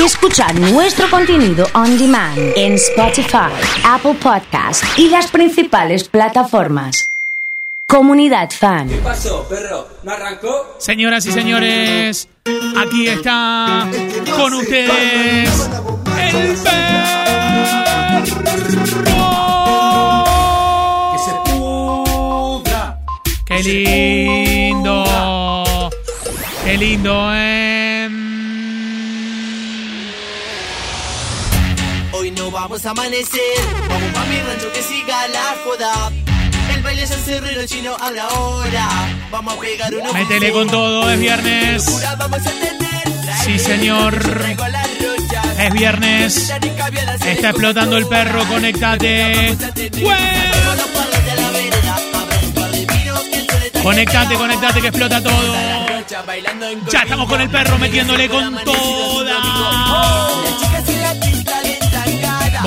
y escuchar nuestro contenido on demand en Spotify, Apple Podcast y las principales plataformas. Comunidad Fan. ¿Qué pasó, perro? ¿No arrancó? Señoras y señores, aquí está con ustedes el perro. Que se pudra. Qué lindo. Qué lindo, eh. Vamos a amanecer, vamos pa' mi rancho que siga la joda. El baile ya cerró el chino habla ahora. Vamos a pegar unos Métele con todo, es viernes. Sí, señor. Es viernes. Está explotando el perro, conéctate. Conectate, conectate que explota todo. Ya estamos con el perro metiéndole con toda.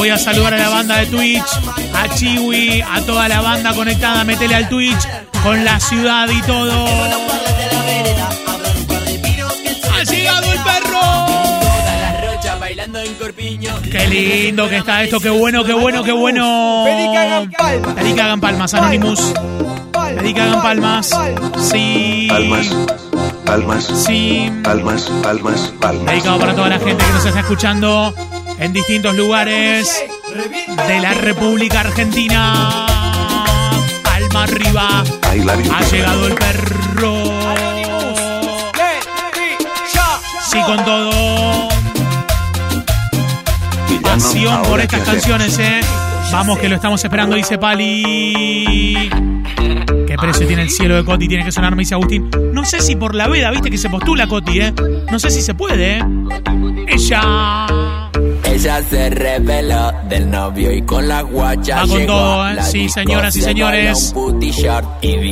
Voy a saludar a la banda de Twitch, a Chiwi, a toda la banda conectada, metele al Twitch con la ciudad y todo. Ha llegado el perro. bailando en Corpiño. Qué lindo que está esto, qué bueno, qué bueno, qué bueno. Pedí que hagan palmas. Pedí que hagan palmas, Anonymous. Pedí que hagan palmas. Sí. Palmas, palmas, Sí. palmas, palmas, palmas. Dedicado para toda la gente que nos está escuchando en distintos lugares de la República Argentina. Palma arriba. Ha llegado el perro. Sí, con todo. Pasión por estas canciones, ¿eh? Vamos, que lo estamos esperando, dice Pali. ¿Qué precio tiene el cielo de Coti? Tiene que sonar, me dice Agustín. No sé si por la veda, viste que se postula Coti, ¿eh? No sé si se puede, ¿eh? Ella. Ella se reveló del novio y con la guacha Va con todo, ¿eh? Sí, señoras y se señores.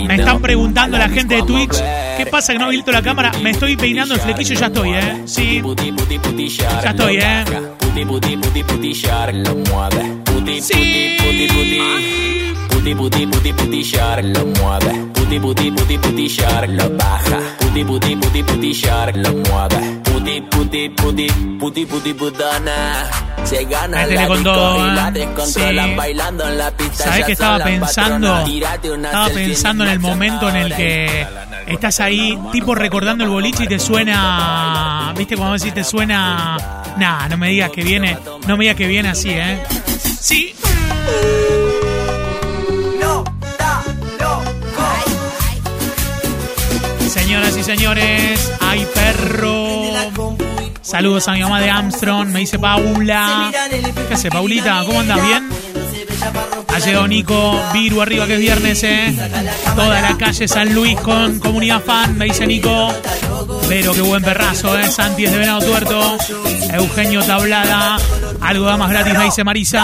Me están preguntando la gente de Twitch. ¿Qué pasa que no habilito la cámara? Me estoy peinando el flequillo y ya estoy, ¿eh? Sí. Ya estoy, ¿eh? baja. Puti, puti, puti, puti, short, lo mueve. Puti, Sí. Puti, puti, puti. Puti, short, lo baja. Puti, puti, puti, puti, short, lo mueve. Puti, puti, puti, puti, puti, putana. Se gana la con todo, ¿eh? descontrolan Sí. bailando en la pista. ¿Sabés ya qué son estaba pensando? Estaba pensando en el momento en el que estás ahí, tipo recordando el boliche y te suena. ¿Viste cuando decís te suena? Nah, no me digas que viene. No me digas que viene así, ¿eh? Sí. Señoras y señores, hay perro. Saludos a mi mamá de Armstrong, me dice Paula. ¿Qué hace, Paulita? ¿Cómo andas? ¿Bien? Ha llegado Nico, Viru arriba que es viernes, ¿eh? Toda la calle San Luis con comunidad fan, me dice Nico. Pero qué buen perrazo, ¿eh? Santi es de Venado Tuerto. Eugenio Tablada. Algo da más gratis, me dice Marisa.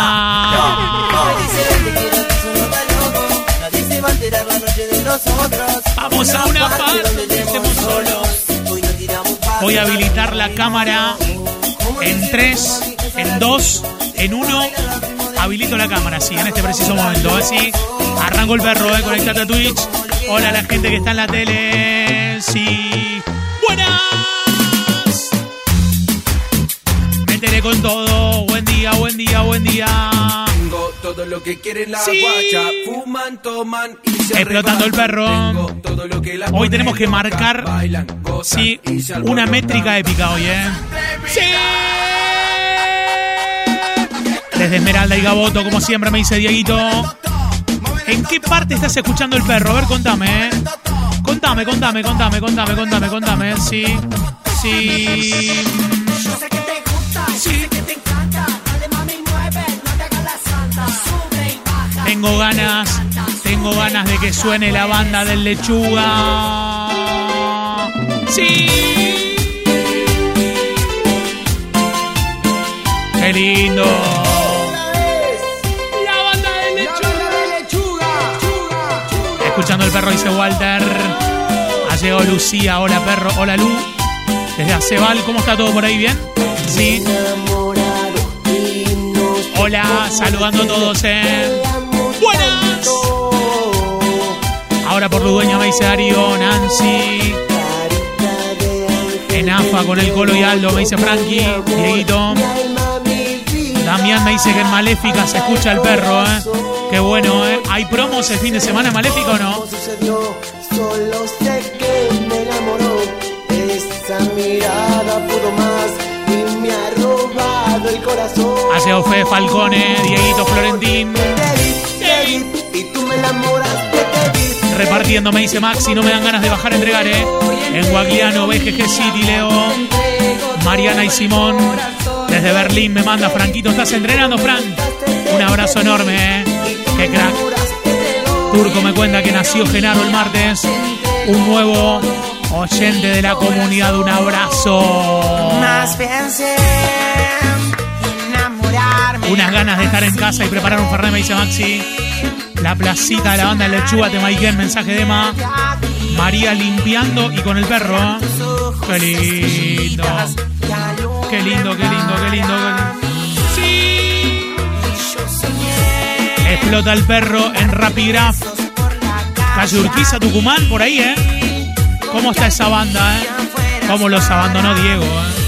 Vamos a una parte, estemos solos. Voy a habilitar la cámara en 3, en 2, en 1. Habilito la cámara, sí, en este preciso momento. Así arranco el perro, eh, conectate a Twitch. Hola a la gente que está en la tele. Sí. Buenas. Métele con todo. Buen día, buen día, buen día. Todo lo que quiere la Sí. guacha. Fuman, toman y se Explotando el perro. Tengo todo lo que la Hoy tenemos que loca. marcar, Bailan, gozan Sí, una métrica épica hoy, ¿eh? ¡Sí! Desde Esmeralda y Gaboto, como siempre me dice Dieguito. ¿En qué parte estás escuchando el perro? A ver, contame, ¿eh? Contame, contame, contame, contame, contame, contame. Sí, sí. Sí. Tengo ganas, tengo ganas de que suene la banda del lechuga. Sí. Qué lindo. La banda del lechuga. Escuchando el perro dice Walter. Ha llegado Lucía. Hola perro. Hola Lu. Desde Acebal, ¿cómo está todo por ahí? ¿Bien? Sí. Hola, saludando a todos, eh. Ahora por Ludueña me dice Darío, Nancy. En AFA con el Colo y Aldo, me dice Frankie, Dieguito. Damián me dice que en Maléfica se escucha el perro, ¿eh? Qué bueno, ¿eh? ¿Hay promos el fin de semana en Maléfica o no? solo sé que me enamoró. Esa mirada pudo más y me ha robado el corazón. Ha llegado Fede Falcone, Dieguito Florentín. Y tú me enamoraste. Repartiendo, me dice Maxi, no me dan ganas de bajar a entregar, ¿eh? En Guagliano, BGG City, Leo. Mariana y Simón. Desde Berlín me manda Franquito, ¿estás entrenando, Frank? Un abrazo enorme, ¿eh? Qué crack. Turco me cuenta que nació Genaro el martes. Un nuevo oyente de la comunidad. Un abrazo. Más pensé en enamorarme. Unas ganas de estar en casa y preparar un Fernet, me dice Maxi. La placita de la banda de Lechuga, te Maiken, mensaje de Emma. María limpiando y con el perro. ¿eh? Qué lindo. Qué lindo, qué lindo, qué lindo. qué lindo. Sí. Explota el perro en Rapigraph. Calle Urquiza, Tucumán, por ahí, ¿eh? ¿Cómo está esa banda, eh? ¿Cómo los abandonó Diego, eh?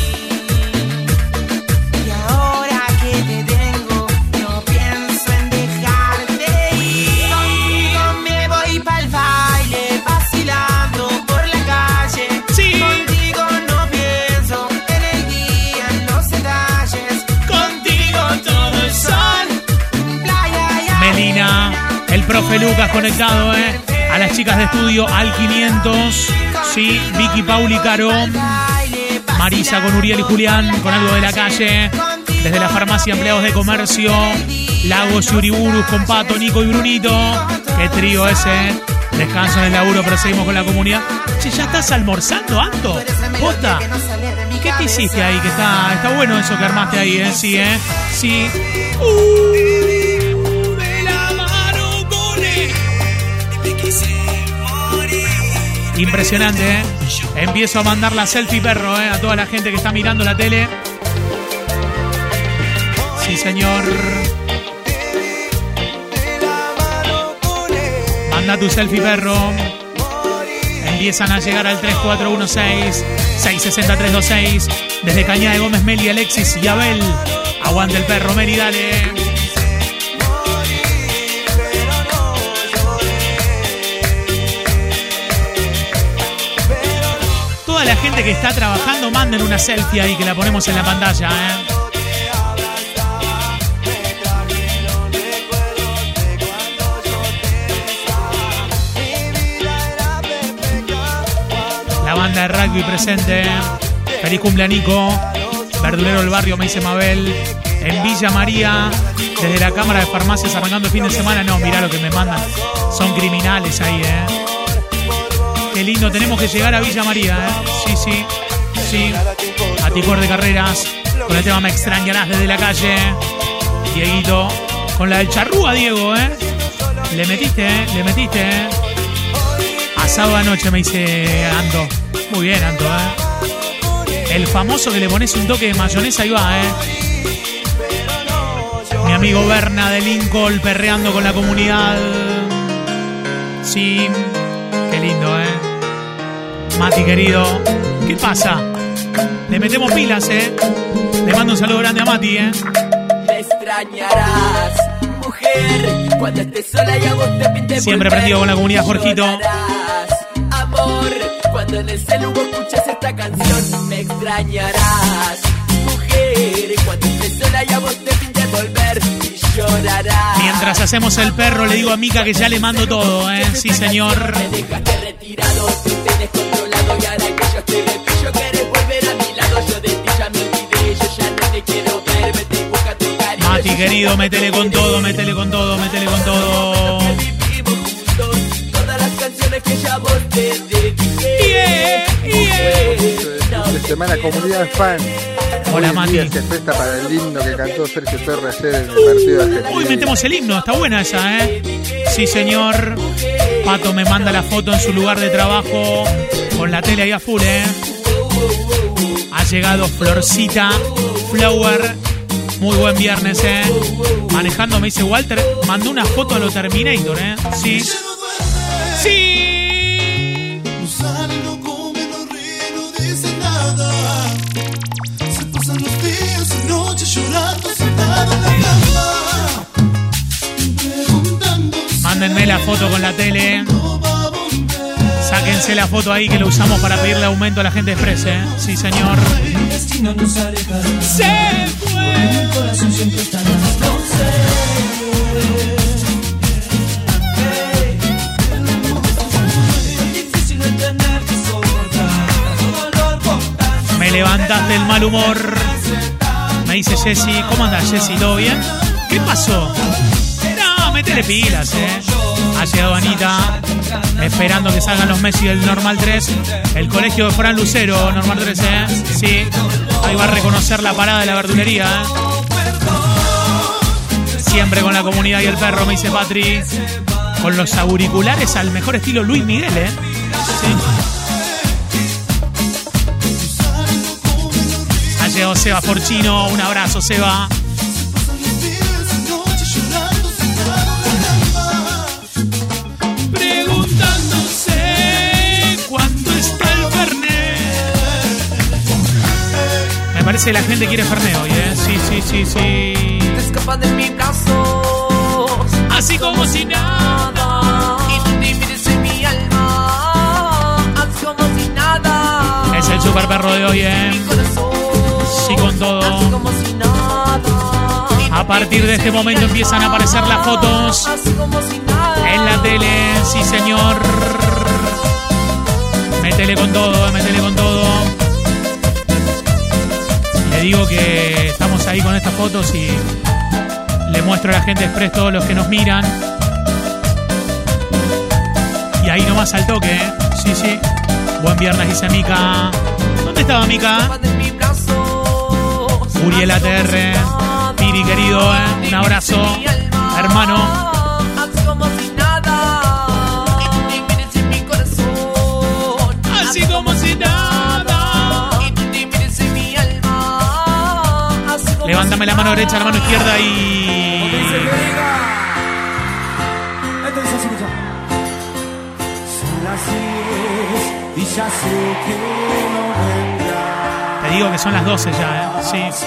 Profe Lucas conectado, ¿eh? A las chicas de estudio al 500. Sí, Vicky, Pauli, Caro. Marisa con Uriel y Julián, con algo de la calle. Desde la farmacia Empleados de Comercio. Lagos y Uriburus con Pato, Nico y Brunito. Qué trío ese. ¿eh? Descanso en el laburo, pero seguimos con la comunidad. Che, ¿ya estás almorzando, Anto? ¿Posta? ¿Qué te hiciste ahí? Que está, está bueno eso que armaste ahí, ¿eh? Sí, ¿eh? Sí. Uh, Impresionante, ¿eh? Empiezo a mandar la selfie perro, ¿eh? A toda la gente que está mirando la tele. Sí, señor. Manda tu selfie perro. Empiezan a llegar al 3416-660-326. Desde Cañada de Gómez, Meli, Alexis y Abel. Aguante el perro, Meli, dale. Gente que está trabajando, manden una selfie ahí que la ponemos en la pantalla, ¿eh? La banda de rugby presente. Feliz cumpleaños. Verdulero del barrio, me dice Mabel. En Villa María, desde la Cámara de Farmacias arrancando el fin de semana. No, mirá lo que me mandan. Son criminales ahí, ¿eh? Qué lindo, tenemos que llegar a Villa María, ¿eh? Sí, sí, sí. Aticor de Carreras, con el tema Me extrañarás desde la calle. Dieguito, con la del charrúa, Diego, ¿eh? Le metiste, ¿eh? Le metiste, ¿eh? Asado anoche, me dice Ando. Muy bien, Ando, ¿eh? El famoso que le pones un toque de mayonesa, ahí va, ¿eh? Mi amigo Berna de Lincoln perreando con la comunidad. Sí. Mati, querido. ¿Qué pasa? Le metemos pilas, ¿eh? Le mando un saludo grande a Mati, ¿eh? Me extrañarás, mujer, cuando estés sola y a vos te pinte Siempre prendido con la comunidad, Jorgito. Amor, cuando en el celu vos escuches esta canción. Me extrañarás, mujer, cuando estés sola y a vos te pinte volver. Y llorarás. Mientras hacemos el perro, le digo a Mica que ya le mando todo, ¿eh? Sí, señor. Me dejaste retirado, Mati, querido, métele con todo, métele con todo, métele con todo. Todas las canciones que ya de semana comunidad fan. Hola, Mati. se presta para el himno que cantó Sergio Torres ayer en el partido de Argentina. Uy, metemos el himno, está buena esa, ¿eh? Sí, señor. Pato me manda la foto en su lugar de trabajo con la tele ahí a full, ¿eh? Ha llegado Florcita Flower. Muy buen viernes, ¿eh? Manejando, me dice Walter, mandó una foto a lo Terminator, ¿eh? Sí. Sí. Mándenme la foto con la tele. Sáquense la foto ahí que lo usamos para pedirle aumento a la gente Express, ¿eh? Sí, señor. Se fue. Me levantaste el mal humor. Me dice Jessy, ¿cómo andas Jessy? ¿Todo bien? ¿Qué pasó? Metele pilas, eh. Ha llegado Anita, esperando que salgan los Messi del Normal 3. El colegio de Fran Lucero, Normal 3, eh. Sí, ahí va a reconocer la parada de la verdulería, eh. Siempre con la comunidad y el perro, me dice Patri. Con los auriculares al mejor estilo Luis Miguel, ¿eh? Sí. Ha llegado Seba Forchino. Un abrazo, Seba. Parece la gente quiere Fernet hoy, ¿eh? Sí, sí, sí, sí. Te escapas de mis brazos. Así como si nada. Y tú mires en mi alma. Haz como si nada. Es el super perro de hoy, ¿eh? Sí, con todo. como si nada. A partir de este momento empiezan a aparecer las fotos Haz como si nada. en la tele. Sí, señor. Métele con todo, métele con todo. Le digo que estamos ahí con estas fotos y le muestro a la gente express todos los que nos miran. Y ahí nomás al toque, ¿eh? Sí, sí. Buen viernes, dice Mica. ¿Dónde estaba Mica? Uriel ATR. Piri, querido, ¿eh? Un abrazo. Mano derecha, la mano izquierda y. Te digo que son las 12 ya, ¿eh? Sí.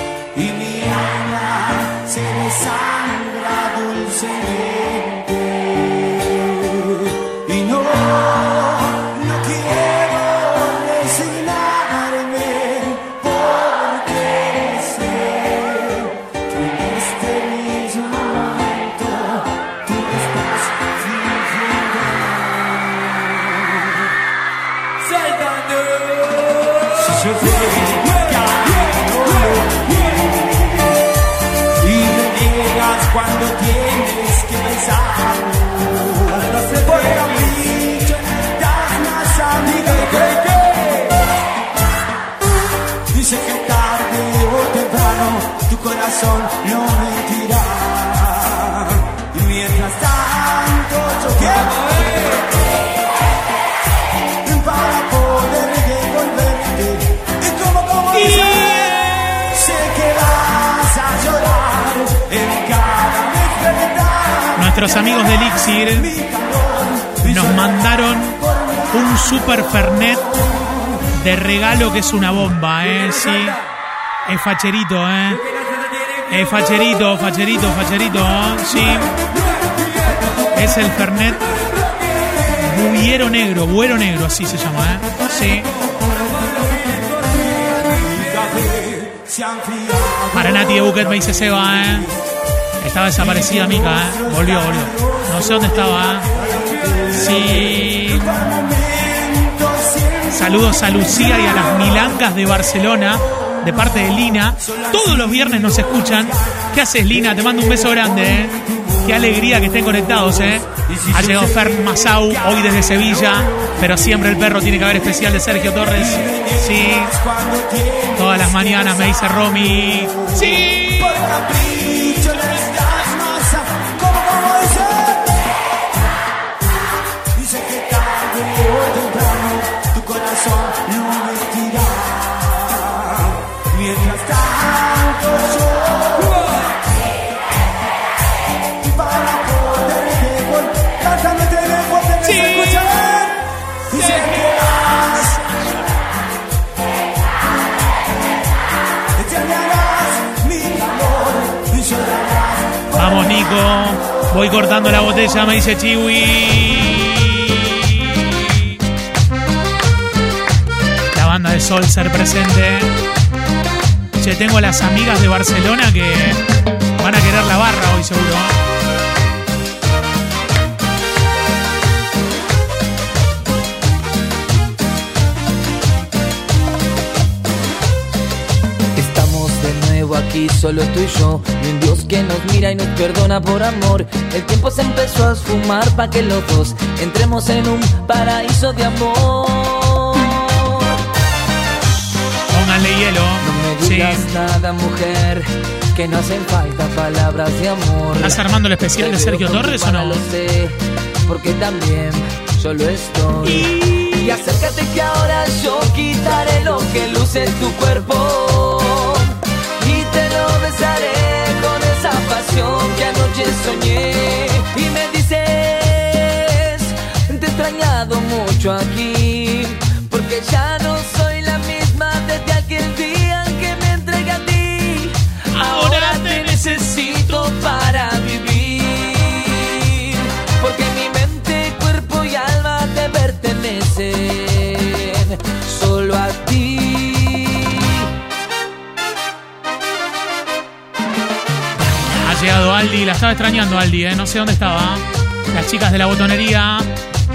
Nuestros amigos de Elixir nos mandaron un super Fernet de regalo que es una bomba, ¿eh? Sí. Es facherito, ¿eh? Es facherito, facherito, facherito. Sí. Es el Fernet Buiero Negro, Buero Negro, así se llama, ¿eh? Sí. Para Nati de Buquet me dice Seba, ¿eh? Estaba desaparecida Mica, ¿eh? Volvió, volvió. No sé dónde estaba, ¿eh? Sí. Saludos a Lucía y a las Milancas de Barcelona, de parte de Lina. Todos los viernes nos escuchan. ¿Qué haces, Lina? Te mando un beso grande, ¿eh? Qué alegría que estén conectados, ¿eh? Ha llegado Fer Masau, hoy desde Sevilla, pero siempre el perro tiene que haber especial de Sergio Torres. Sí. Todas las mañanas me dice Romy. Sí. Voy cortando la botella, me dice Chiwi. La banda de Sol ser presente. Che, tengo las amigas de Barcelona que van a querer la barra hoy, seguro. Aquí, solo tú y yo. Y un Dios que nos mira y nos perdona por amor. El tiempo se empezó a esfumar para que los dos entremos en un paraíso de amor. Pónganle hielo. No me Sí. digas nada, mujer, que no hacen falta palabras de amor. ¿Estás armando el especial de Sergio Torres o no? Lo sé, porque también yo lo estoy. Y acércate que ahora yo quitaré lo que luce en tu cuerpo. Te lo besaré con esa pasión que anoche soñé. Y me dices, te he extrañado mucho aquí. Porque ya no soy la misma desde aquel día Aldi, la estaba extrañando Aldi, ¿eh? no sé dónde estaba. Las chicas de la botonería.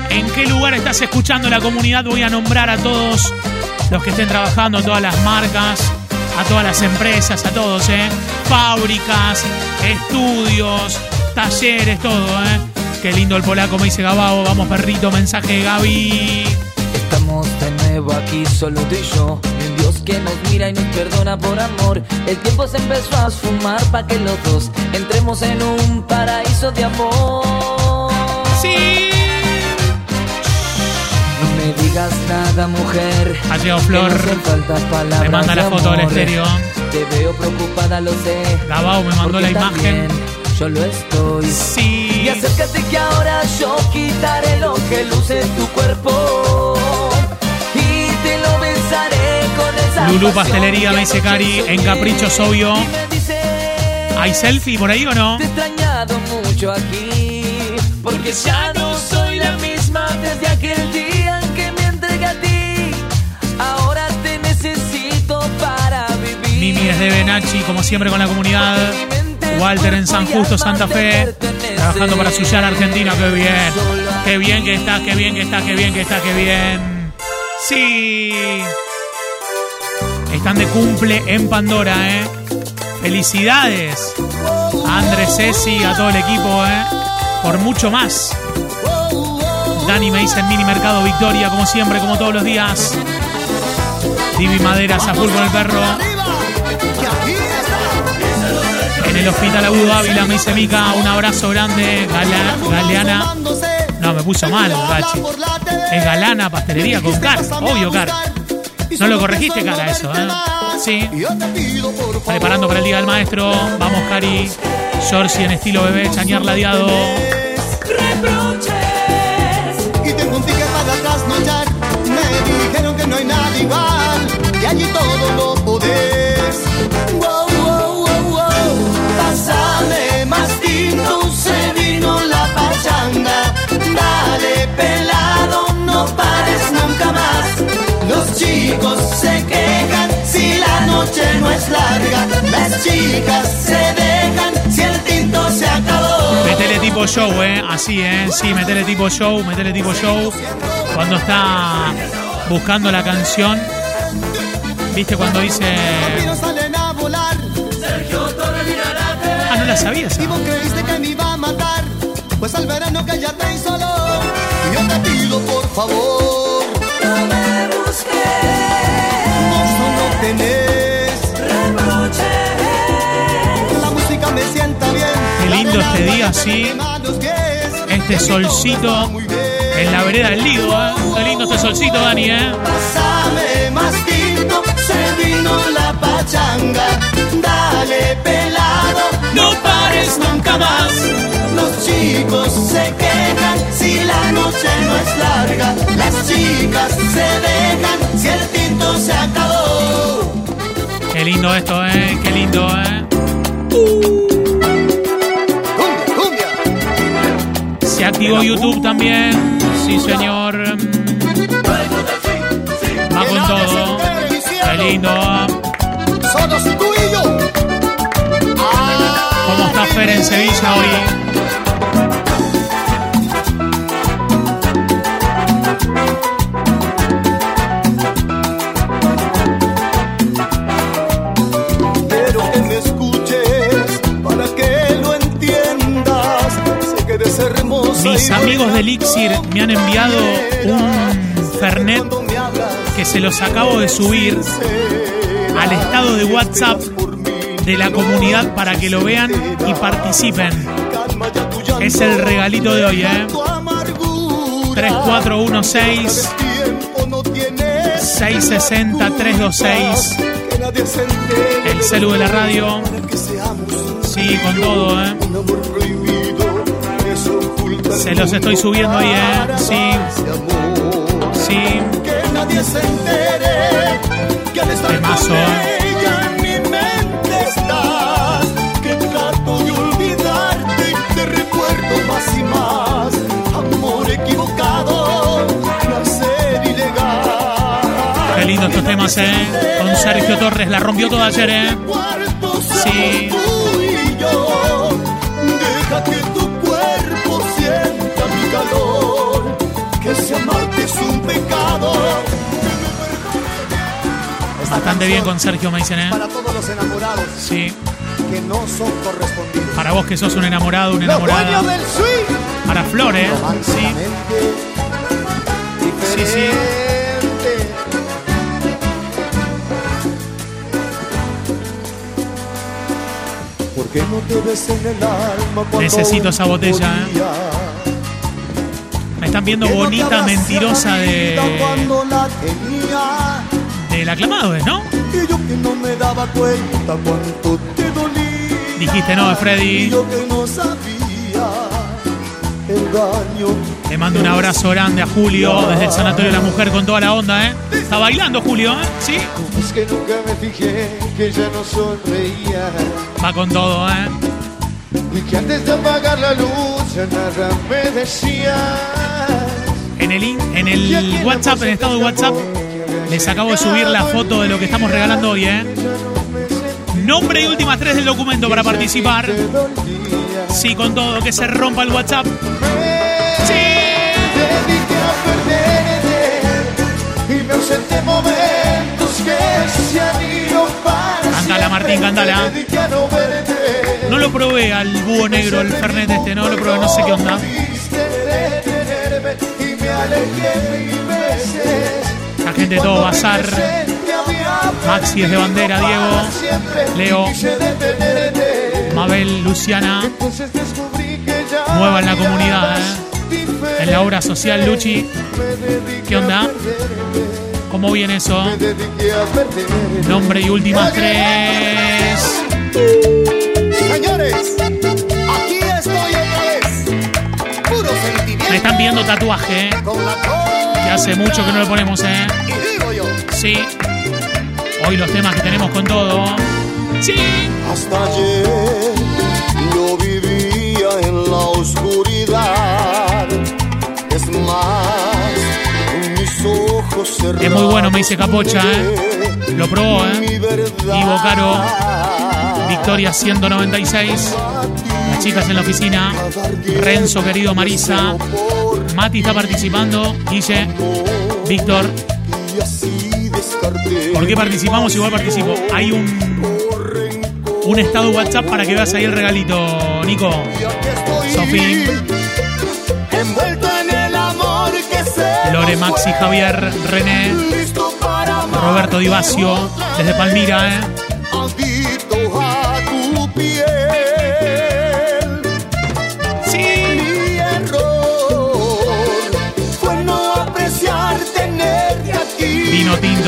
¿En qué lugar estás escuchando la comunidad? Voy a nombrar a todos los que estén trabajando, a todas las marcas, a todas las empresas, a todos, ¿eh? Fábricas, estudios, talleres, todo, ¿eh? Qué lindo el polaco, me dice Gabao. Vamos, perrito, mensaje Gaby. Estamos de nuevo aquí, solo tú y yo. Que nos mira y nos perdona por amor. El tiempo se empezó a esfumar para que los dos entremos en un paraíso de amor. Sí. No me digas nada, mujer. Ha llegado Flor. no Me manda la foto del estéreo. Te veo preocupada, lo sé. Gabao me mandó la imagen. Yo lo estoy. Sí. Y acércate que ahora yo quitaré lo que luce en tu cuerpo. Pasión Pastelería, me dice Cari, en. Caprichos, obvio. ¿Hay selfie por ahí o no? Te he extrañado mucho aquí. Porque ya no soy la misma desde aquel día en que me entregué a ti. Ahora te necesito para vivir. Mimi desde Benachi, como siempre con la comunidad. Walter en San Justo, Santa Fe. Trabajando para Suyar, Argentina. Qué bien. Qué bien que estás, qué bien que estás, qué bien que estás, qué bien. Sí. Están de cumple en Pandora, ¿eh? Felicidades a Andrés Ceci, a todo el equipo, ¿eh? Por mucho más. Dani me dice en Mini Mercado Victoria, como siempre, como todos los días. Divi Maderas a con el perro. En el hospital Agudo Ávila me dice Mica, un abrazo grande. Gala- Galeana. No, me puso mal, Gachi. Es Galana Pastelería con Car. Obvio, Car. No lo corregiste, cara, eso, ¿eh? Sí. Preparando para el Día del Maestro. Vamos, Cari. Georgie en estilo bebé, chañar ladeado. Las chicas se dejan si el tinto se acabó. Metele tipo show, ¿eh? Así, ¿eh? Sí, metele tipo show, metele tipo show. Cuando está buscando la canción. ¿Viste cuando dice... Ah, no la sabías. Y vos creíste que me iba a matar. Pues al verano que ya te solo. Yo te pido por favor. No me busques. Este día, sí. Este solcito en la vereda del Lido, ¿eh? Qué lindo este solcito, Dani, ¿eh? Pásame más tinto, se vino la pachanga. Dale pelado, no pares nunca más. Los chicos se quejan si la noche no es larga. Las chicas se dejan si el tinto se acabó. Qué lindo esto, ¿eh? Qué lindo, ¿eh? Activo YouTube también. Sí, señor. Va con todo. Qué lindo. Solo tú y yo. ¿Cómo está Fer en Sevilla hoy? Mis amigos de Elixir me han enviado un Fernet que se los acabo de subir al estado de WhatsApp de la comunidad para que lo vean y participen. Es el regalito de hoy, ¿eh? tu amargura. 3416 Tiempo no tienes 660 326 que nadie se entere El celu de la radio. Sí, con todo, ¿eh? Se los estoy subiendo ahí, ¿eh? Sí. Sí. Que nadie se entere que al estar Temazo, con ella en mi mente estás. Que trato de olvidarte y te recuerdo más y más. Amor equivocado, placer ilegal. Qué lindo estos temas, ¿eh? Con Sergio Torres. La rompió toda ayer, ¿eh? Sí. tú y yo. Deja que tu Bastante bien con Sergio, me dicen, ¿eh? Para todos los enamorados Sí. que no son correspondidos. Para vos que sos un enamorado, dueños enamorada. del swing. Para Flor, ¿eh? Sí. Sí, sí. diferente. ¿Por qué no te ves en el alma Necesito esa botella, ¿eh? Me están viendo bonita, mentirosa de, del aclamado. ¿no? y yo que no me daba cuenta cuánto te dolía. Dijiste no, Y Freddy. yo que no sabía el daño Le mando un abrazo grande a Julio desde el Sanatorio de la Mujer con toda la onda, ¿eh? Está bailando Julio, ¿eh? Sí. Es que nunca me fijé que ya no sonreía Va con todo, ¿eh? y que antes de apagar la luz ya nada me decía. En el, in- en el WhatsApp, en el estado de WhatsApp, les acabo de subir la foto de lo que estamos regalando hoy, ¿eh? Nombre y últimas tres del documento para participar. Sí, con todo, que se rompa el WhatsApp. Sí. Cántala, Martín, cántala. No lo probé al búho negro, el Fernet este, no lo probé, no sé qué onda. La gente de todo bazar. Maxi es de bandera, Diego, Leo, Mabel, Luciana, nueva en la comunidad, ¿eh? En la obra social, Luchi. ¿Qué onda? ¿Cómo viene eso? Nombre y últimas tres. Señores, aquí estoy otra vez. Puro sentimiento. Me están viendo tatuaje, ¿eh? Con la copa Que hace mucho que no lo ponemos, ¿eh? Sí. Hoy los temas que tenemos con todo. Sí. hasta ayer yo vivía en la oscuridad. Es más, mis ojos cerrados. Es muy bueno, me dice Capocha, ¿eh? Lo probó, ¿eh? Ivo Caro, Victoria 196. Las chicas en la oficina. Renzo, querido Marisa. Mati está participando. Guille, Víctor. ¿Por qué participamos? Igual participo. Hay un, un estado WhatsApp para que veas ahí el regalito, Nico. Sofi. Lore, Maxi. Javier, René, Roberto Divacio, desde Palmira, ¿eh?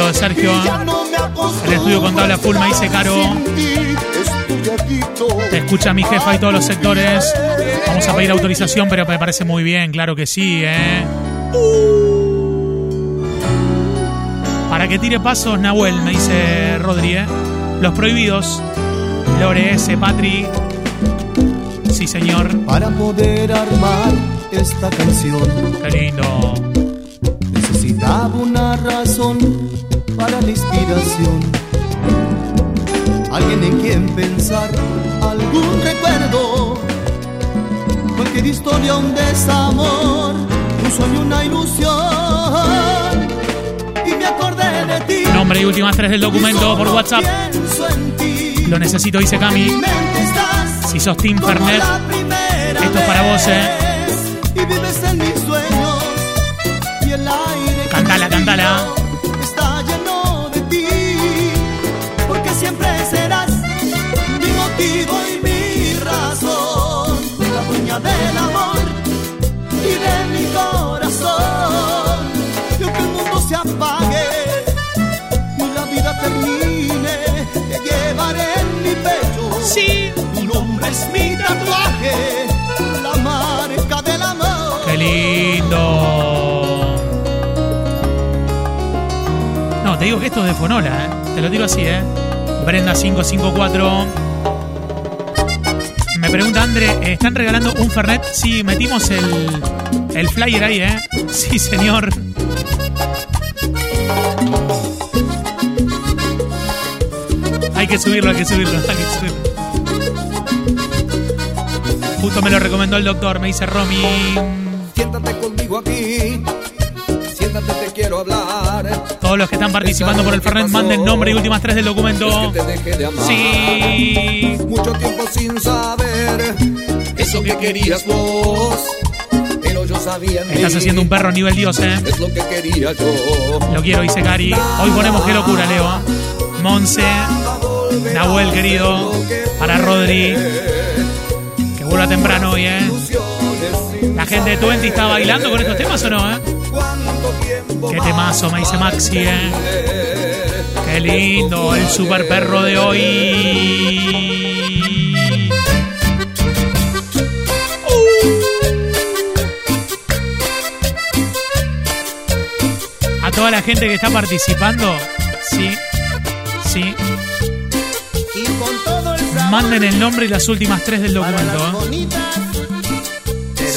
De Sergio. ¿eh? El estudio contable a full, me dice Caro. adicto Te escucha mi jefa y todos los sectores. Vamos a pedir autorización, pero me parece muy bien, claro que sí, ¿eh? Para que tire pasos, Nahuel, me dice Rodri, ¿eh? Los prohibidos. Lore S, Patri. Sí, señor. para poder armar esta canción. Qué lindo. Necesitaba una razón para la inspiración. Alguien en quien pensar, algún recuerdo. Cualquier historia, un desamor, un sueño, una ilusión. Y me acordé de ti. Nombre y últimas tres del documento por WhatsApp. Lo necesito, dice Mi Cami. Si sos como Fernet, esto es para vos, eh. Y vives en mis sueños. Y el aire Cantala, cantala. Digo que esto es de Fonola, ¿eh? Te lo digo así, ¿eh? Brenda 554. Me pregunta André, ¿eh, ¿están regalando un Fernet? Sí, metimos el, el flyer ahí, ¿eh? Sí, señor. Hay que subirlo, hay que subirlo, hay que subirlo. Justo me lo recomendó el doctor, me dice Romy. Siéntate conmigo aquí. Quiero hablar. Todos los que están participando por el Fernet manden nombre y últimas tres del documento. Es que te dejé de amar. Sí. Mucho tiempo sin saber eso que querías vos. Pero yo sabía en Estás mí, haciendo un perro nivel Dios, ¿eh? Es lo que quería yo. Lo quiero, dice Cari. Hoy ponemos qué locura, Leo. Monse, Nahuel, querido. Para Rodri. Que vuelva temprano hoy, ¿eh? La gente de Twenty está bailando con estos temas o no, ¿eh? Qué temazo, me dice Maxi, ¿eh? Qué lindo, el super perro de hoy. A toda la gente que está participando, sí, sí, manden el nombre y las últimas tres del documento. ¿eh?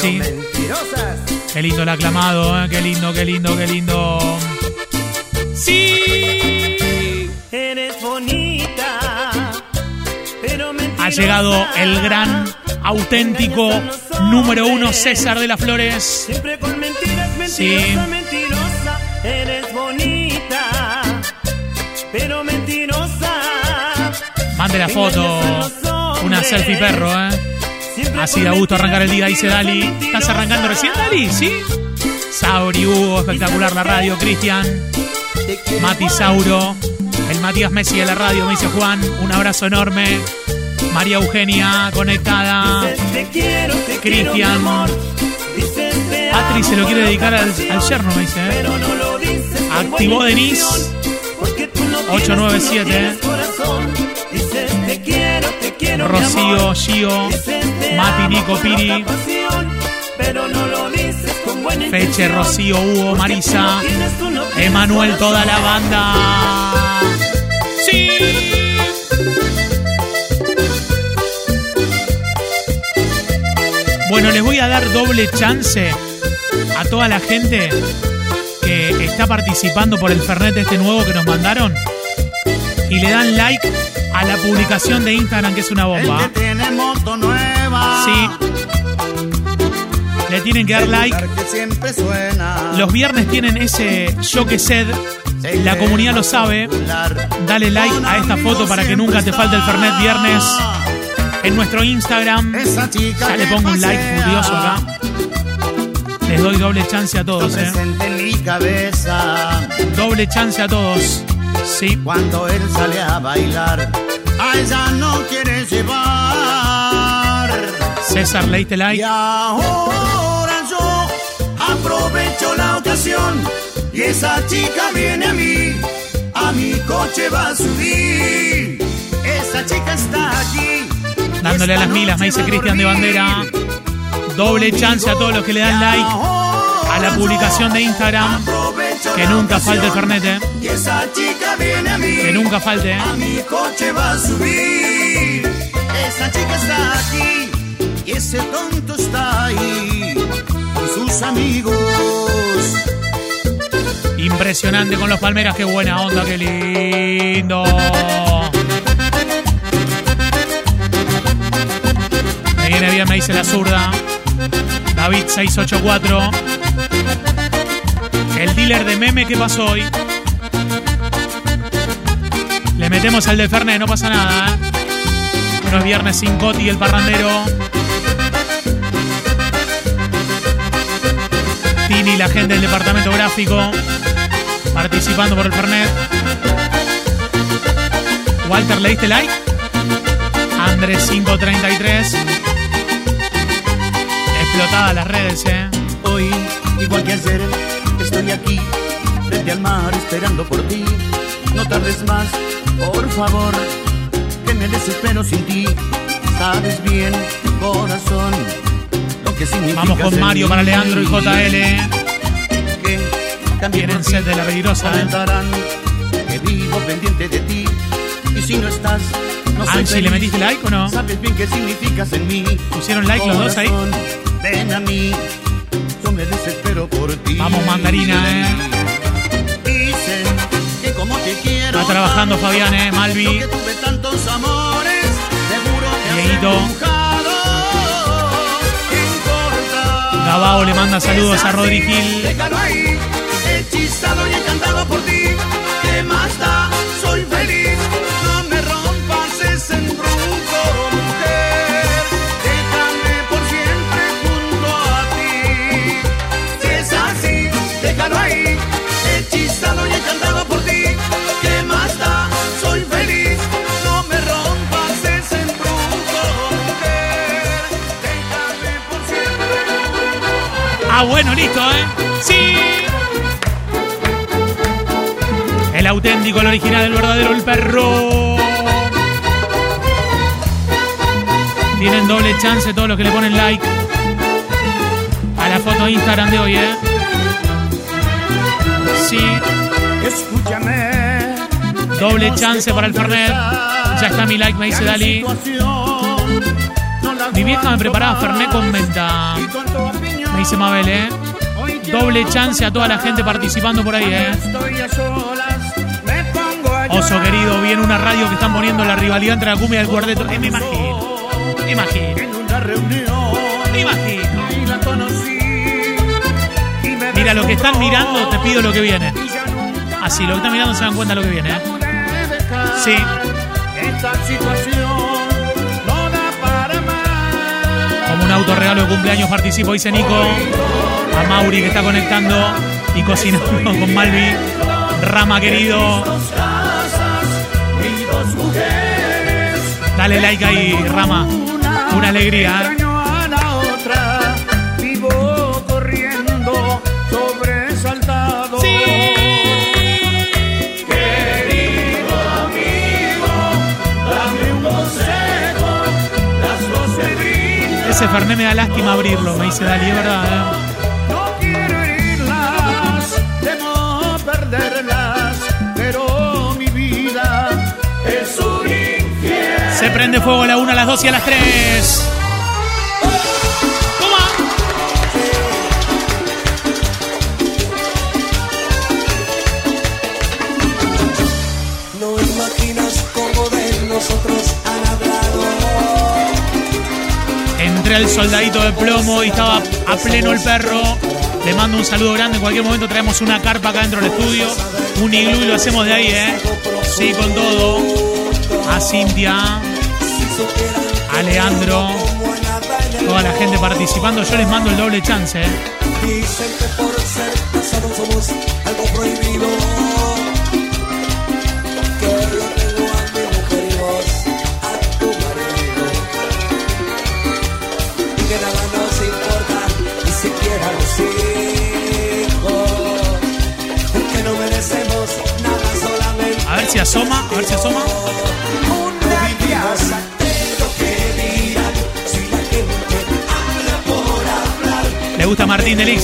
Sí. Qué lindo el aclamado, ¿eh? qué lindo, qué lindo, qué lindo. Sí. Eres bonita, pero Ha llegado el gran, auténtico número uno César de las Flores. Siempre con mentiras, mentirosa, Sí. mentirosa. Eres bonita, pero mentirosa. Mande la foto. Una selfie perro, ¿eh? Así da gusto arrancar el día, dice Dali. ¿Estás arrancando recién, Dali? ¿Sí? Sauri, Hugo, espectacular la radio, Cristian. Mati Sauro, el Matías Messi de la radio, me dice Juan. Un abrazo enorme. María Eugenia, conectada. Cristian. Patri se lo quiere dedicar al, al yerno, me dice. ¿eh? Activó tienes, 897, Rocío. Gio, Mati, Nico, Piri. Feche, Rocío, Hugo, Marisa, Emanuel, toda la banda. Sí. Bueno, les voy a dar doble chance a toda la gente que está participando por el Fernet este nuevo que nos mandaron y le dan like a la publicación de Instagram que es una bomba. tiene moto nueva. Sí. Le tienen que dar like. que siempre suena. Los viernes tienen ese yo que sed. La comunidad lo sabe. Dale like a esta foto para que nunca te falte el Fernet viernes en nuestro Instagram. Ya le pongo un like furioso acá. Les doy doble chance a todos, eh. Doble chance a todos. Sí. cuando él sale a bailar. A ella no quiere llevar. César, leíste Y ahora yo aprovecho la ocasión y esa chica viene a mí, a mi coche va a subir. Esa chica está aquí. Dándole a las milas, me dice Cristian de. Bandera. Doble chance a todos los que le dan like a la publicación de Instagram. Que nunca falte el Fernet, eh. Y esa chica viene a mí. Que nunca falte, eh. A mi coche va a subir. Esa chica está aquí. Y ese tonto está ahí. Con sus amigos. Impresionante con los palmeras, qué buena onda, qué lindo. Me viene bien, me dice la zurda. David 684. El dealer de meme, ¿qué pasó hoy? Le metemos al de Fernet, no pasa nada, ¿eh? No es viernes sin Coti, el parrandero. Tini, la gente del departamento gráfico, participando por el Fernet. Walter, ¿le diste like? Andrés 533. Explotada las redes, ¿eh? Hoy, igual que ayer, estoy aquí, frente al mar, esperando por ti. No tardes más, por favor, que me desespero sin ti. Sabes bien, corazón, lo que significa. Vamos con Mario para Leandro y. JL. Que también Tienen sed de la peligrosa, ¿eh? comentarán que vivo pendiente de ti. Y si no estás, no soy Angie, ¿le metiste like o no? Sabes bien qué significas en mí. ¿Pusieron like los dos ahí? Ven a mí, me desespero por ti. Vamos, mandarina, eh. Dicen que como te quiero. Está trabajando Fabián, eh, Malvi. yo que tuve tantos amores, seguro que. Gabao le manda saludos a Rodri Gil. Déjalo ahí, hechizado y encantado por ti. ¿Qué más da? Ah, bueno, listo, ¿eh? Sí. El auténtico, el original, el verdadero, el perro. Tienen doble chance todos los que le ponen like a la foto de Instagram de hoy, ¿eh? Sí, Escúchame. doble chance para el Fernet. Ya está mi like, me dice Dali. Mi vieja me preparaba Fernet con menta. Me dice Mabel, ¿eh? Doble chance a toda la gente participando por ahí, ¿eh? Oso querido, viene una radio que están poniendo la rivalidad entre la cumbia y el cuarteto. Eh, me imagino, me imagino, En una reunión me imagino. Mira, lo que están mirando, te pido lo que viene. Así, lo que están mirando se dan cuenta de lo que viene, ¿eh? Sí. Esta situación autorregalo de cumpleaños participo, dice Nico. A Mauri que está conectando y cocinando con Malvi. Rama querido, dale like ahí, Rama. Una alegría, ¿eh? Ese Fernet me da lástima abrirlo, me dice Dali, es verdad, ¿eh? No quiero herirlas, temo perderlas, pero mi vida es un infierno. Se prende fuego a la 1, a las 2 y a las 3. Toma. No imaginas cómo de nosotros Al soldadito de plomo y estaba a pleno el perro. Le mando un saludo grande. En cualquier momento traemos una carpa acá dentro del estudio. Un iglú y lo hacemos de ahí, ¿eh? Sí, con todo. A Cintia, a Leandro, toda la gente participando. Yo les mando el doble chance, ¿eh? Dicen que por ser somos algo prohibido.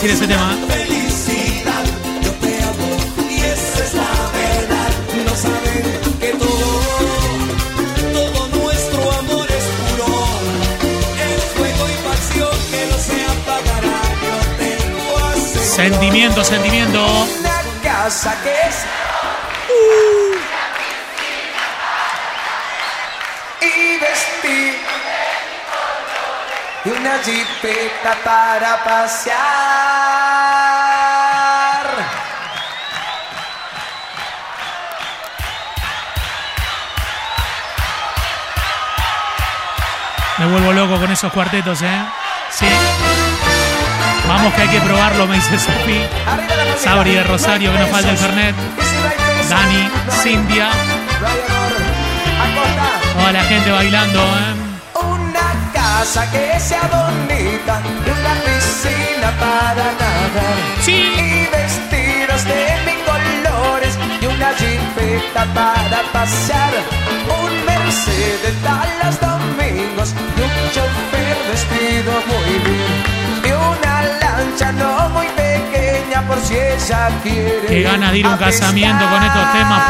Yo tengo a Sentimiento, sentimiento. Una casa que una jipeta para pasear. Me vuelvo loco con esos cuartetos, ¿eh? Sí. Vamos que hay que probarlo, me dice Sofi. Sabri de Rosario, que nos falta el Fernet. Dani, Cintia, toda la gente bailando, ¿eh? Casa que sea bonita una piscina para nadar. Sí. Y vestidos de mil colores y una jipeta para pasear. Un Mercedes a los domingos y un chofer vestido muy bien. Y una lancha no muy pequeña por si ella quiere. Qué ganas de ir a un pescar. casamiento con estos temas,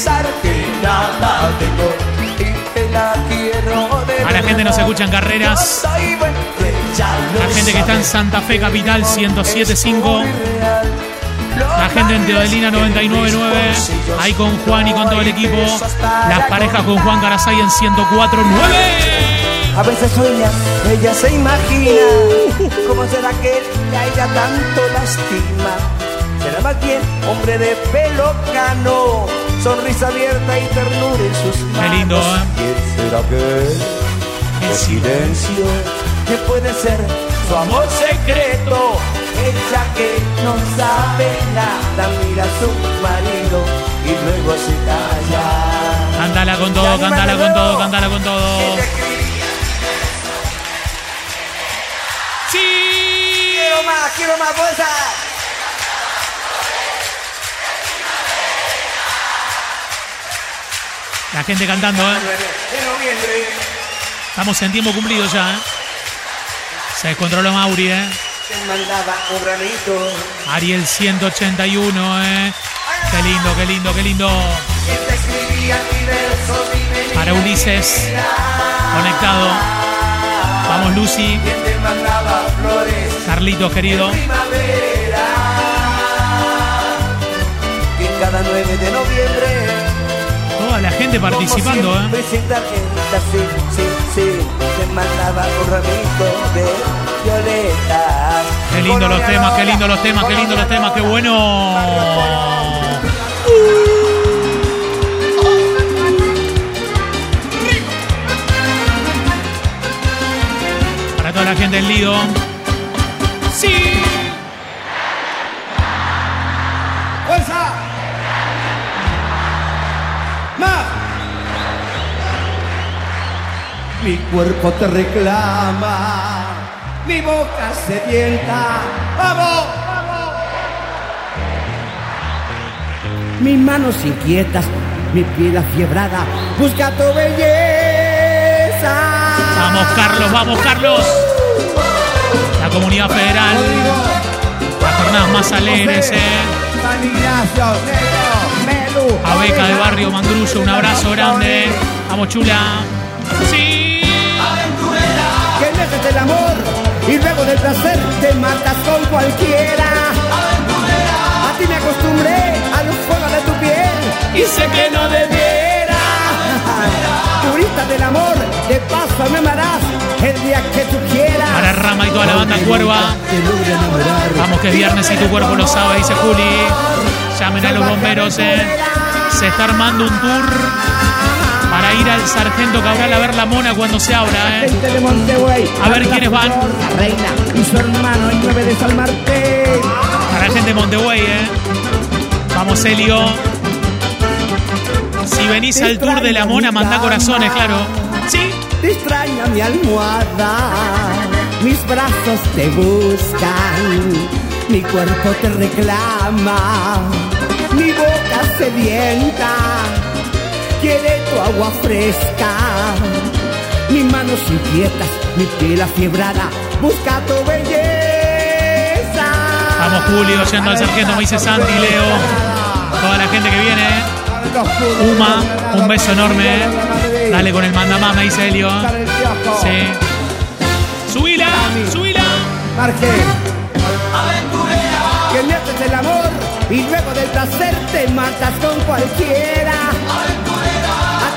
pensar que nada tengo y te la quiero de A la gente nos escucha en carreras. La gente que está en. Santa Fe Capital Es 107.5. muy real. La gente en Teodelina 99.9. Ahí con Juan y con todo el equipo. Las parejas con Juan Garazay en 104.9. A veces sueña, ella se imagina cómo será que a ella tanto lastima. Será más bien hombre de pelo cano, sonrisa abierta y ternura en sus manos. Qué lindo, ¿eh? ¿Quién será que el silencio que puede ser su amor secreto? Ella que no sabe nada mira a su marido y luego se calla. Cántala con todo, cántala con todo, cántala con todo. Sí. Quiero más, quiero más fuerza. La gente cantando, ¿eh? Estamos en tiempo cumplido ya, ¿eh? Se descontroló Mauri, ¿eh? Ariel 181, ¿eh? Qué lindo, qué lindo, qué lindo. Que te escribía mi verso, mi venida, Para Ulises, conectado. Vamos, Lucy. Carlitos, querido. Cada 9 de noviembre. Toda la gente participando, ¿eh? Qué lindo los temas, qué lindo los temas, qué lindo los temas, qué bueno. Para toda la gente del Lido. Sí. Mi cuerpo te reclama, mi boca sedienta. ¡Vamos! Mis manos inquietas, mi piel afiebrada, busca tu belleza. Vamos, Carlos, vamos, Carlos. La comunidad federal. Las jornadas más alegres, ¿eh? San Ignacio, Negro, Melu. De Barrio Mandrullo, un abrazo grande. Vamos, chula. Sí. Que dejes el amor y luego del placer te matas con cualquiera. A ti me acostumbré a los fuegos de tu piel y sé que no debiera. Purista del amor, de paso me amarás el día que tú quieras. Para Rama y toda la banda Cuerva. Vamos que es viernes y tu cuerpo lo sabe, dice Juli. Llamen a los bomberos, eh. Se está armando un tour al Sargento Cabral a ver la mona cuando se abra, eh. Gente de. A ver quiénes van. La reina y su hermano el 9 de San Martín. Para la gente de Montevideo, eh. Vamos, Helio. Si venís al tour de la mona, manda corazones, claro. Sí. Te extraña mi almohada, mis brazos te buscan, mi cuerpo te reclama, mi boca sedienta quiere tu agua fresca, mis manos inquietas, mi piel afiebrada, busca tu belleza. Vamos, Julio, yendo al sargento, me dice Santi, Leo. Toda la gente que viene, eh. Uma, un beso enorme. eh. Dale con el mandamás, me dice Helio. Sí. Subila, subila. Marge. Que me haces el amor y luego del placer te matas con cualquiera.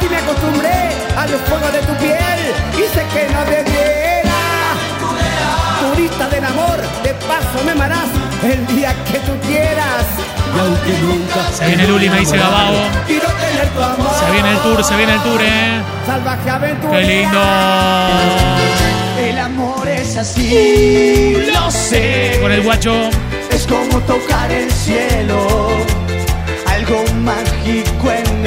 Ti me acostumbré a los fuegos de tu piel y sé que no debiera. Turista del amor, de paso me amarás el día que tú quieras. Y aunque nunca Se viene Luli, me dice Gabao. quiero tener tu amor. Se viene el tour, se viene el tour, eh. Salvaje aventura. Qué lindo. El amor es así, lo sé. Con el guacho. Es como tocar el cielo, algo mágico en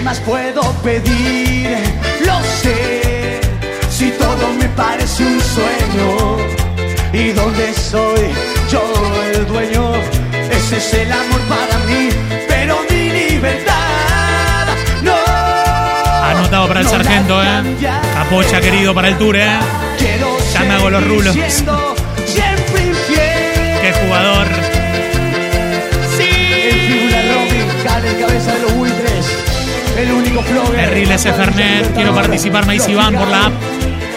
¿Qué más puedo pedir? Lo sé, si todo me parece un sueño. ¿Y dónde soy yo el dueño? Ese es el amor para mí, pero mi libertad no. Anotado para el no sargento, eh. Capocha, querido, para el tour, eh. Quiero Ya me hago los rulos. siendo Terrible ese Fernet. Quiero participar, me dice Iván por la app.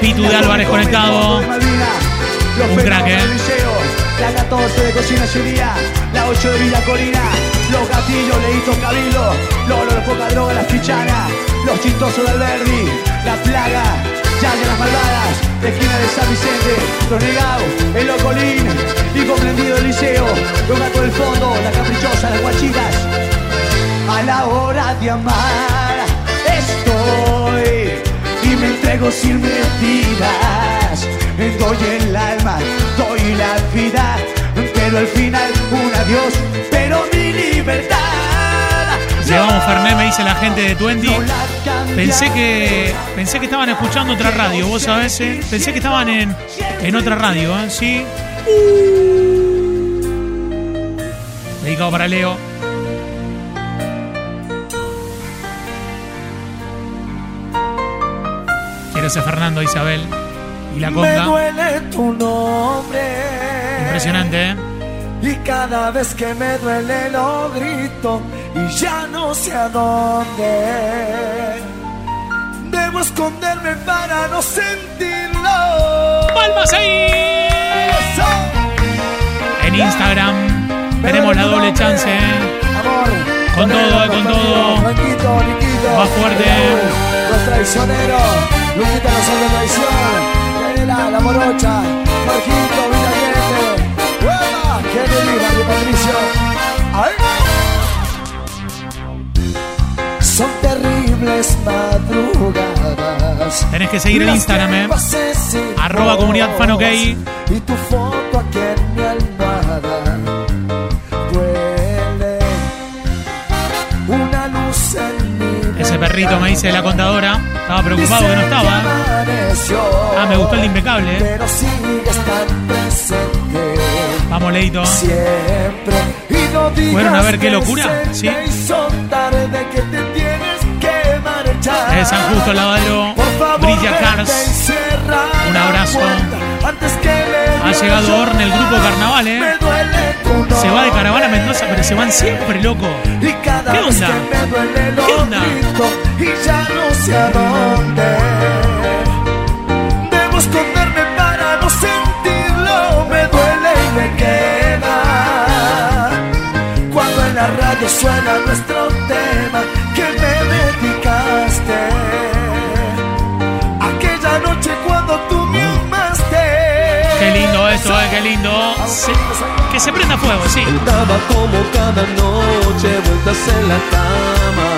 Pitu de Álvarez conectado. Los Un crack, fenómenos eh. La 14 de Cocina Ciudad, la 8 de Villa Corina, los gatillos, Leito Cabildo, Lolo de poca droga, las fichanas, los chistosos del Verdi, la plaga, Yaya las malvadas, la esquina de San Vicente, los negados, el Locolín, incomprendido del liceo, los gatos del fondo, la caprichosa, las guachitas. A la hora de amar y me entrego sin mentiras. Doy el alma, doy la vida, pero al final un adiós, pero mi libertad. Llevamos Fernet, me dice la gente de Twenty. Pensé que pensé que estaban escuchando otra radio, vos sabés, eh? Pensé que estaban en, en otra radio, ¿eh? Sí. Dedicado para Leo. Ese Fernando Isabel. Y la Me conga. duele tu nombre. Impresionante, ¿eh? Y cada vez que me duele lo grito y ya no sé a dónde. Debo esconderme para no sentirlo. ¡Palmas ahí! Eso. En Instagram tenemos la doble chance, ¿eh? Amor. Con todo, eh, con todo. Franquito. Va fuerte. Los traicioneros. Luquita no son de traición. La morocha. Marquito, Villagente. ¡Hueva! ¡Qué divina, mi Patricio! ¡Ay! Son terribles madrugadas. Tenés que seguir Las Instagram, ¿eh? Arroba comunidad fan ok. Y tu perrito me dice la contadora. Estaba preocupado que no estaba. Ah, me gustó el de impecable, ¿eh? Vamos, Leito. Fueron a ver qué locura, ¿sí? De San Justo, Lavadero. Brilla Cars. Un abrazo. Ha llegado Orne, el grupo Carnaval, ¿eh? Se va de caravana a. Mendoza, pero se van siempre, loco. Y cada ¿Qué vez onda? que me duele lo ¿Qué onda? y ya no sé a dónde. Debo esconderme para no sentirlo, me duele y me queda. Cuando en la radio suena nuestro tema lindo. Se- que se prenda fuego, sí. Estaba como cada noche vueltas en la cama.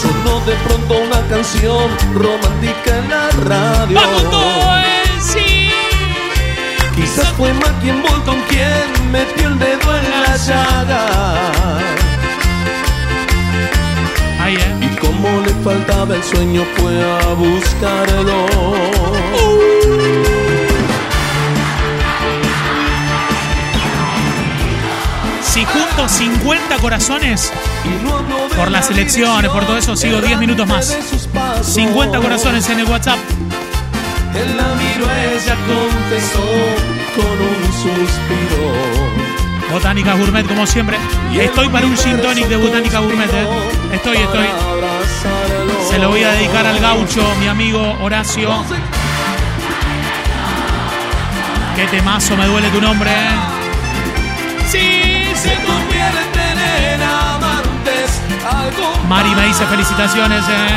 Sonó de pronto una canción romántica en la radio. ¡Va con todo, eh! ¡Sí! Quizás fue Mackie Bolton quien metió el dedo en la llaga. Ahí, eh. Y como le faltaba el sueño fue a buscarlo. Si junto 50 corazones por las la elecciones, por todo eso, sigo 10 minutos más. de sus pasos. 50 corazones en el WhatsApp. Él la miró, ella confesó con un suspiro. Botánica Gourmet, como siempre. Estoy para un gin tonic de Botánica Gourmet, ¿eh? Estoy, estoy. Se lo voy a dedicar al gaucho, mi amigo Horacio. Qué temazo, me duele tu nombre, ¿eh? Sí, Se convierten en amantes. Algo Mari me dice felicitaciones, ¿eh?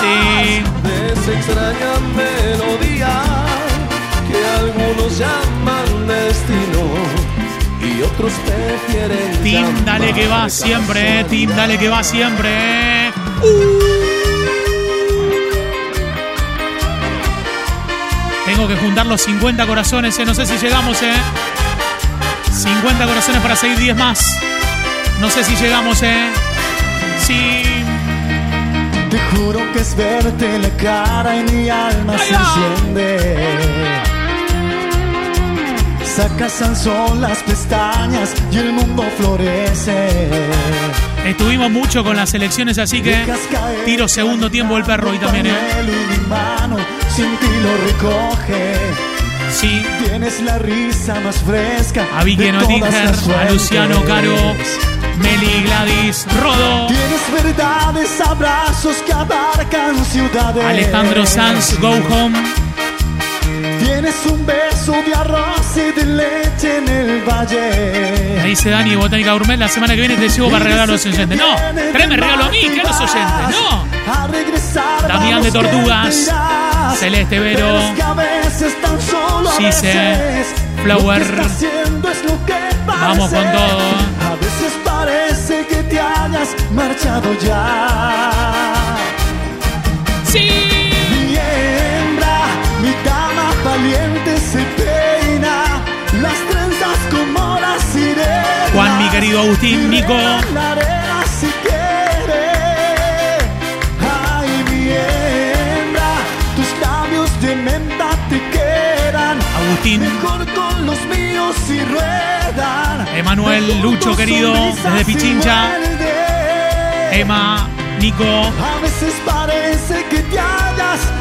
Sí. esa extraña melodía que algunos llaman destino y otros prefieren llamar dale que va siempre, ¿eh? Team, dale que va siempre, ¿eh? Tengo que juntar los 50 corazones, ¿eh? No sé si llegamos, ¿eh? 50 corazones para seguir 10 más. No sé si llegamos, ¿eh? Sí. Te juro que es verte la cara y mi alma se enciende. Sacas al sol las pestañas y el mundo florece. Estuvimos mucho con las elecciones, así que tiro segundo tiempo el perro y también, ¿eh? Sin ti lo recoge. Sí. Tienes la risa más fresca. A Vicky las a Luciano. Caro, Meli, Gladys, Rodo, Tienes verdades, abrazos que abarcan ciudades. Alejandro Sanz, Go Home. Tienes un beso de arroz y de leche en el valle. Me dice Dani, Botánica Gourmet, la semana que viene te llevo para regalar a los oyentes. No, tráeme regalo a mí, que a los oyentes. No. Damián de Tortugas. Celeste Vero, Gise, Flower. Vamos con todo. A veces parece que te hayas marchado ya. Sí. Valiente se peina, las trenzas como las sirenas. Juan, mi querido Agustín, Nico. La arena si quiere. Ay, mi hembra, tus labios de menta te quedan. Agustín, Mejor con los míos y ruedan. Emanuel, Lucho, querido, desde Pichincha. Emma, Nico.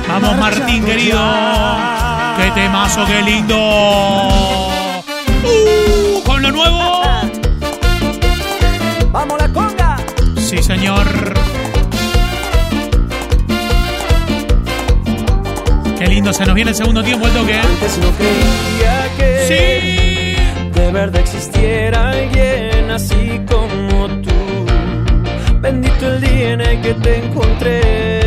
Vamos, Martín, querido. Qué temazo, qué lindo. Uh, con lo nuevo. ¡Vamos la conga! Sí, señor. Qué lindo, se nos viene el segundo tiempo el toque. ¿eh? Antes no creía que Sí. de verdad existiera alguien así como tú. Bendito el día en el que te encontré.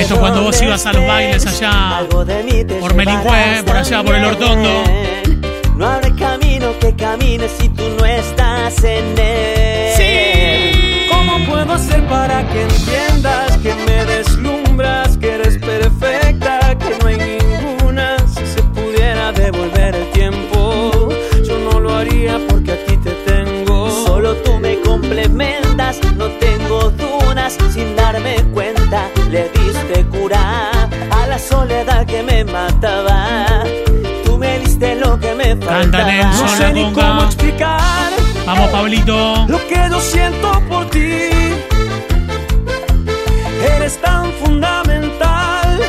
Esto cuando vos ibas a los bailes allá por llevarás por allá por el. Hortondo. No habrá camino que camines si tú no estás en él. Sí. ¿Cómo puedo hacer para que entiendas que me deslumbras, me mataba. Tú me diste lo que me faltaba. No sé ni cómo conga. explicar Vamos, Pablito. lo que yo siento por ti. Eres tan fundamental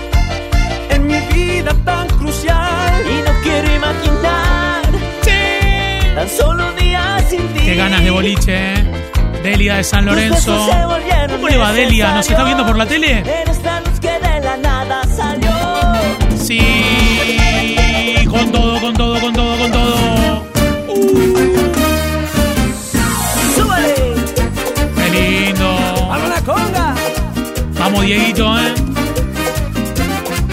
en mi vida tan crucial. Y no quiero imaginar tan solo un día sin ti. Qué ganas de boliche, ¿eh? Delia de San Tus Lorenzo. besos se volvieron ¿Cómo le va Delia? ¿Nos está viendo por la tele? Eres Vamos, Dieguito, ¿eh?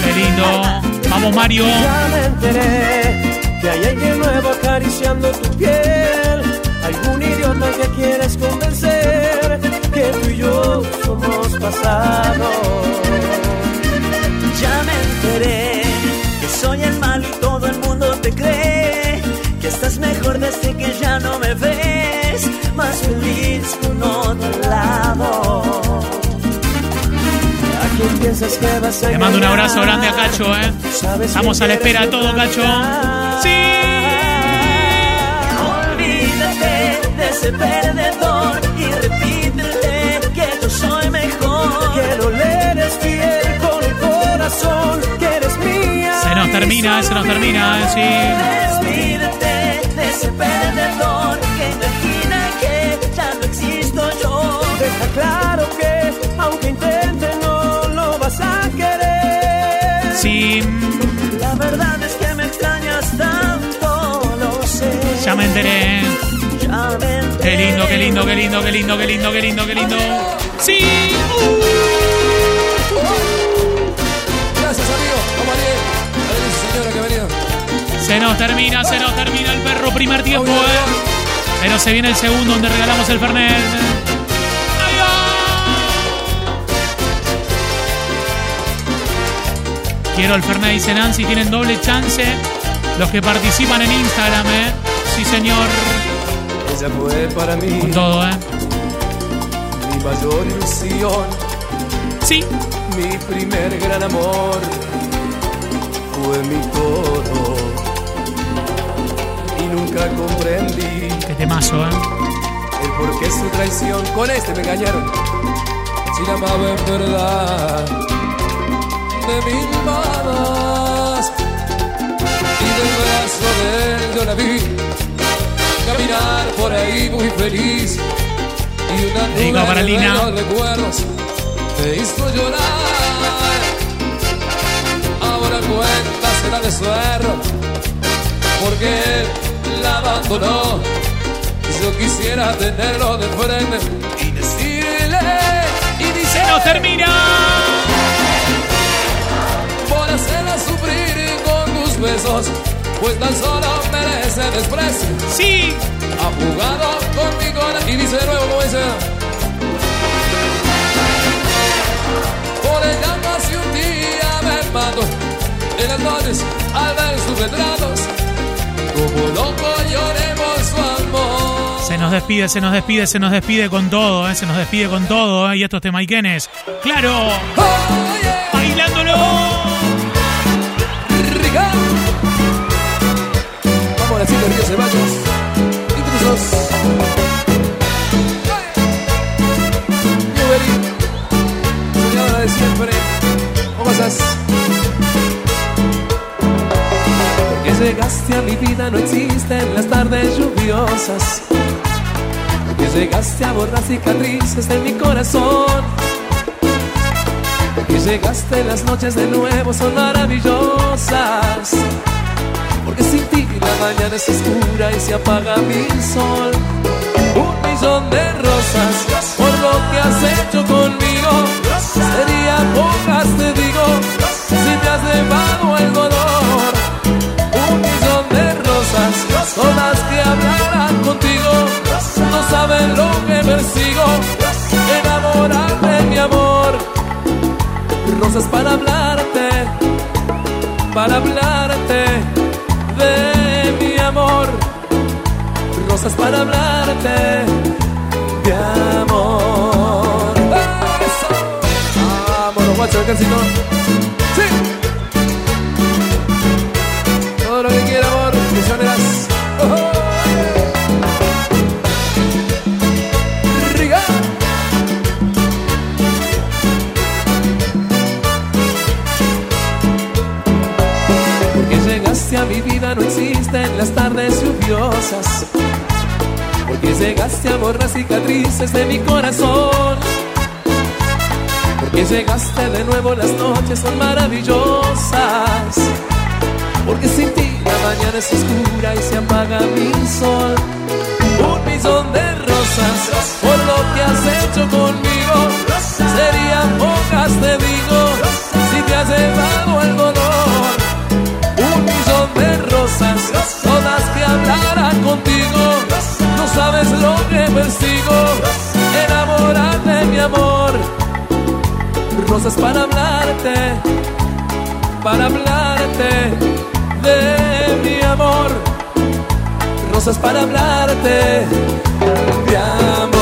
Qué lindo. Vamos, Mario. Ya me enteré que hay alguien nuevo acariciando tu piel. Algún idiota que quieres convencer que tú y yo somos pasado. Ya me enteré que soy el malo y todo el mundo te cree. Que estás mejor desde que ya no me ves. Más feliz con otro lado. ¿A quién piensas que vas a Le mando un abrazo grande a Cacho, ¿eh? Estamos a la espera de todo, Cacho. Sí. Olvídate de ese perdedor y repítete que yo soy mejor. Que no le eres fiel con el corazón, que eres mía. Se nos termina, se nos termina, eh, sí. Despídete de ese perdedor que imagina que ya no existo yo. Deja claro me enteré. Qué lindo, qué lindo, qué lindo, qué lindo, qué lindo, qué lindo, qué lindo. Sí. Gracias, amigo. Vamos, señora que venido. Se nos termina, se nos termina el perro primer tiempo, eh. Pero se viene el segundo donde regalamos el Fernet. Quiero el Fernet, dice Nancy, tienen doble chance. Los que participan en Instagram, eh. Sí, señor. Ella fue para mí Con todo, eh. mi mayor ilusión. Sí. Mi primer gran amor fue mi todo. Y nunca comprendí Qué temazo, eh. el por qué su traición. Con este me engañaron. Si la amaba en verdad, de mil manos. Y del brazo de él yo la vi caminar por ahí muy feliz. Y una nube para de Lina. recuerdos me hizo llorar. Ahora cuenta será de su error, porque él la abandonó. Yo quisiera tenerlo de frente y decirle y Se nos termina. Pues tan solo merece desprecio. Sí. Ha jugado conmigo y dice de nuevo como dice. Por ella más de un día me mato en las noches al ver sus retratos. Como loco lloremos su amor. Se nos despide, se nos despide, se nos despide con todo, eh. Se nos despide con todo, eh. Y estos temaiquenes. ¡Claro! ¡Bailándolo! Ceballos. Intrusos. Newbery. Señora de siempre. ¿Cómo estás? Porque llegaste a mi vida no existen las tardes lluviosas. Porque llegaste a borrar cicatrices de mi corazón. Porque llegaste las noches de nuevo son maravillosas. Porque sin ti la mañana es oscura y se apaga mi sol. Un millón de rosas por lo que has hecho conmigo. Sería pocas, te digo, si me has llevado el dolor. Un millón de rosas son las que hablarán contigo. No saben lo que persigo. Enamorar de mi amor. Rosas para hablarte, para hablarte de mi amor. Rosas para hablarte de amor. Vámonos, guacho, ejército. Llegaste a borrar cicatrices de mi corazón. Porque llegaste de nuevo las noches son maravillosas. Porque sin ti la mañana es oscura y se apaga mi sol. Un millón de rosas por lo que has hecho conmigo. Serían pocas, te digo, si te has llevado el dolor. Un millón de rosas, todas que hablarán contigo. Sabes lo que persigo, enamorar de mi amor. Rosas para hablarte, para hablarte de mi amor. Rosas para hablarte de amor.